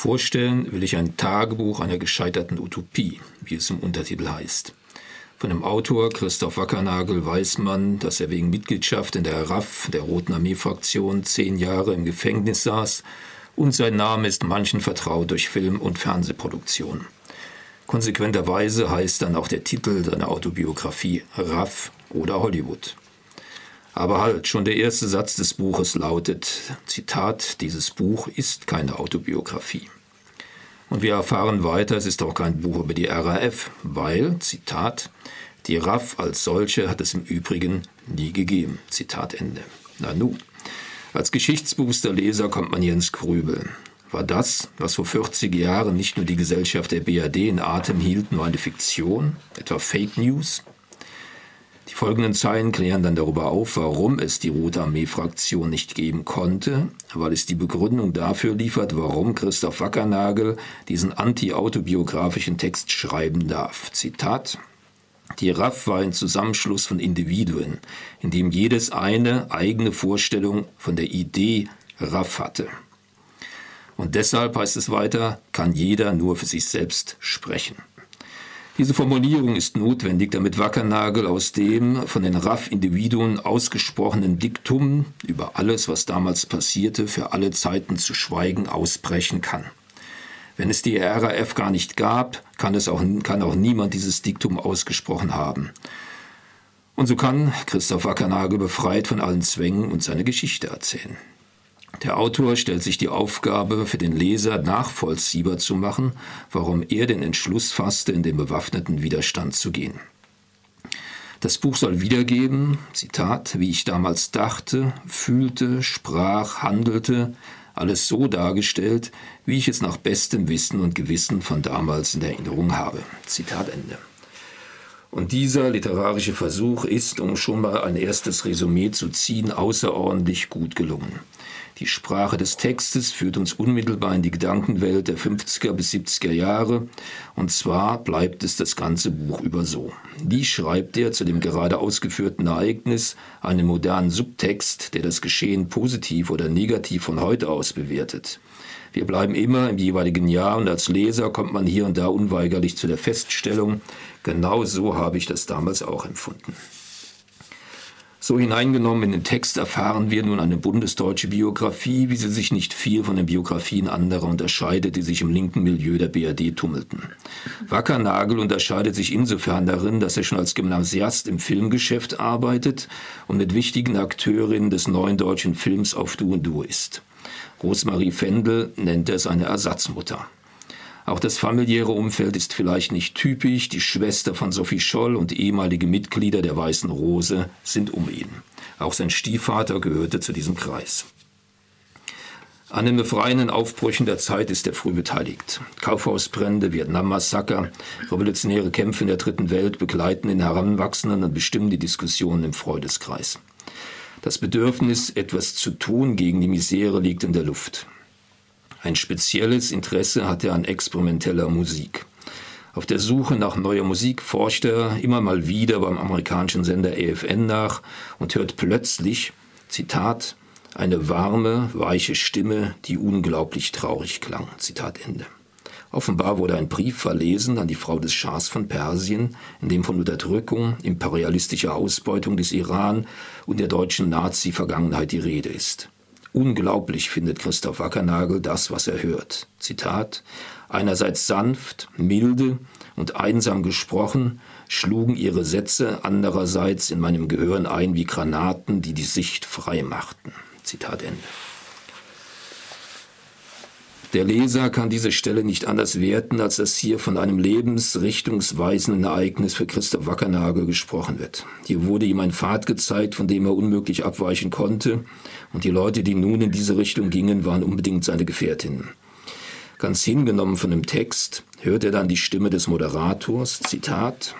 Vorstellen will ich ein Tagebuch einer gescheiterten Utopie, wie es im Untertitel heißt. Von dem Autor Christoph Wackernagel weiß man, dass er wegen Mitgliedschaft in der RAF, der Roten Armee-Fraktion, zehn Jahre im Gefängnis saß und sein Name ist manchen vertraut durch Film- und Fernsehproduktionen. Konsequenterweise heißt dann auch der Titel seiner Autobiografie RAF oder Hollywood. Aber halt, schon der erste Satz des Buches lautet, Zitat, dieses Buch ist keine Autobiografie. Und wir erfahren weiter, es ist auch kein Buch über die RAF, weil, Zitat, die RAF als solche hat es im Übrigen nie gegeben. Zitat Ende. Nanu. Als geschichtsbewusster Leser kommt man hier ins Grübeln. War das, was vor 40 Jahren nicht nur die Gesellschaft der BRD in Atem hielt, nur eine Fiktion, etwa Fake News? Die folgenden Zeilen klären dann darüber auf, warum es die Rote Armee-Fraktion nicht geben konnte, weil es die Begründung dafür liefert, warum Christoph Wackernagel diesen anti-autobiografischen Text schreiben darf. Zitat die RAF war ein Zusammenschluss von Individuen, in dem jedes eine eigene Vorstellung von der Idee RAF hatte. Und deshalb heißt es weiter, kann jeder nur für sich selbst sprechen. Diese Formulierung ist notwendig, damit Wackernagel aus dem von den RAF-Individuen ausgesprochenen Diktum über alles, was damals passierte, für alle Zeiten zu schweigen ausbrechen kann. Wenn es die RAF gar nicht gab, kann, es auch, kann auch niemand dieses Diktum ausgesprochen haben. Und so kann Christoph Wackernagel befreit von allen Zwängen und seine Geschichte erzählen. Der Autor stellt sich die Aufgabe, für den Leser nachvollziehbar zu machen, warum er den Entschluss fasste, in den bewaffneten Widerstand zu gehen. Das Buch soll wiedergeben, Zitat, wie ich damals dachte, fühlte, sprach, handelte, alles so dargestellt, wie ich es nach bestem Wissen und Gewissen von damals in Erinnerung habe. Zitat Ende. Und dieser literarische Versuch ist, um schon mal ein erstes Resümee zu ziehen, außerordentlich gut gelungen. Die Sprache des Textes führt uns unmittelbar in die Gedankenwelt der 50er bis 70er Jahre, und zwar bleibt es das ganze Buch über so. Wie schreibt er zu dem gerade ausgeführten Ereignis einen modernen Subtext, der das Geschehen positiv oder negativ von heute aus bewertet? Wir bleiben immer im jeweiligen Jahr und als Leser kommt man hier und da unweigerlich zu der Feststellung, genau so habe ich das damals auch empfunden. So hineingenommen in den Text erfahren wir nun eine bundesdeutsche Biografie, wie sie sich nicht viel von den Biografien anderer unterscheidet, die sich im linken Milieu der BRD tummelten. Wackernagel unterscheidet sich insofern darin, dass er schon als Gymnasiast im Filmgeschäft arbeitet und mit wichtigen Akteurinnen des neuen deutschen Films auf Du und Du ist. Rosemarie Fendel nennt er seine Ersatzmutter. Auch das familiäre Umfeld ist vielleicht nicht typisch. Die Schwester von Sophie Scholl und ehemalige Mitglieder der Weißen Rose sind um ihn. Auch sein Stiefvater gehörte zu diesem Kreis. An den befreienden Aufbrüchen der Zeit ist er früh beteiligt. Kaufhausbrände, Vietnam-Massaker, revolutionäre Kämpfe in der Dritten Welt begleiten den Heranwachsenden und bestimmen die Diskussionen im Freudeskreis. Das Bedürfnis, etwas zu tun gegen die Misere, liegt in der Luft. Ein spezielles Interesse hat er an experimenteller Musik. Auf der Suche nach neuer Musik forscht er immer mal wieder beim amerikanischen Sender EFN nach und hört plötzlich, Zitat, eine warme, weiche Stimme, die unglaublich traurig klang. Zitat Ende. Offenbar wurde ein Brief verlesen an die Frau des Schahs von Persien, in dem von Unterdrückung, imperialistischer Ausbeutung des Iran und der deutschen Nazi-Vergangenheit die Rede ist. Unglaublich findet Christoph Wackernagel das, was er hört. Zitat Einerseits sanft, milde und einsam gesprochen, schlugen ihre Sätze andererseits in meinem Gehirn ein wie Granaten, die die Sicht frei machten. Zitat Ende. Der Leser kann diese Stelle nicht anders werten, als dass hier von einem lebensrichtungsweisenden Ereignis für Christoph Wackernagel gesprochen wird. Hier wurde ihm ein Pfad gezeigt, von dem er unmöglich abweichen konnte, und die Leute, die nun in diese Richtung gingen, waren unbedingt seine Gefährtinnen. Ganz hingenommen von dem Text hört er dann die Stimme des Moderators, Zitat,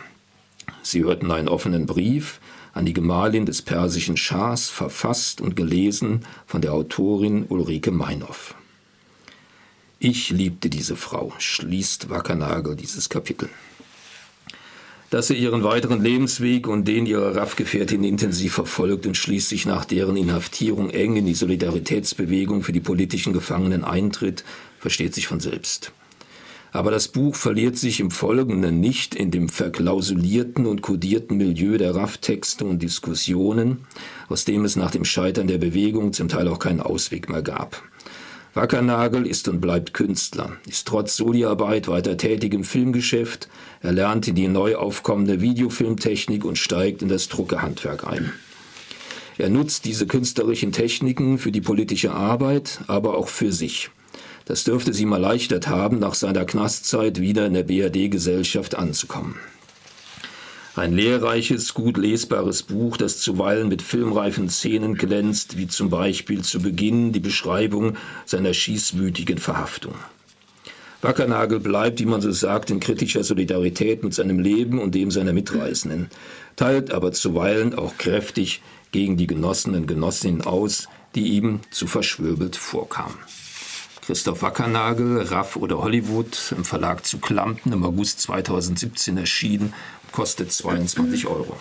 Sie hörten einen offenen Brief an die Gemahlin des persischen Schahs, verfasst und gelesen von der Autorin Ulrike Meinhoff. Ich liebte diese Frau, schließt Wackernagel dieses Kapitel. dass er ihren weiteren Lebensweg und den ihrer RAF-Gefährtin intensiv verfolgt und schließlich nach deren Inhaftierung eng in die Solidaritätsbewegung für die politischen Gefangenen eintritt, versteht sich von selbst. Aber das Buch verliert sich im Folgenden nicht in dem verklausulierten und kodierten Milieu der RAF-Texte und Diskussionen, aus dem es nach dem Scheitern der Bewegung zum Teil auch keinen Ausweg mehr gab. Wackernagel ist und bleibt Künstler, ist trotz Soli-Arbeit weiter tätig im Filmgeschäft, er lernte die neu aufkommende Videofilmtechnik und steigt in das Druckerhandwerk ein. Er nutzt diese künstlerischen Techniken für die politische Arbeit, aber auch für sich. Das dürfte es ihm erleichtert haben, nach seiner Knastzeit wieder in der BRD-Gesellschaft anzukommen. Ein lehrreiches, gut lesbares Buch, das zuweilen mit filmreifen Szenen glänzt, wie zum Beispiel zu Beginn die Beschreibung seiner schießwütigen Verhaftung. Wackernagel bleibt, wie man so sagt, in kritischer Solidarität mit seinem Leben und dem seiner Mitreisenden, teilt aber zuweilen auch kräftig gegen die Genossen und Genossinnen aus, die ihm zu verschwöbelt vorkamen. Christoph Wackernagel, Raff oder Hollywood im Verlag zu Klampen im August 2017 erschienen kostet 22 Euro.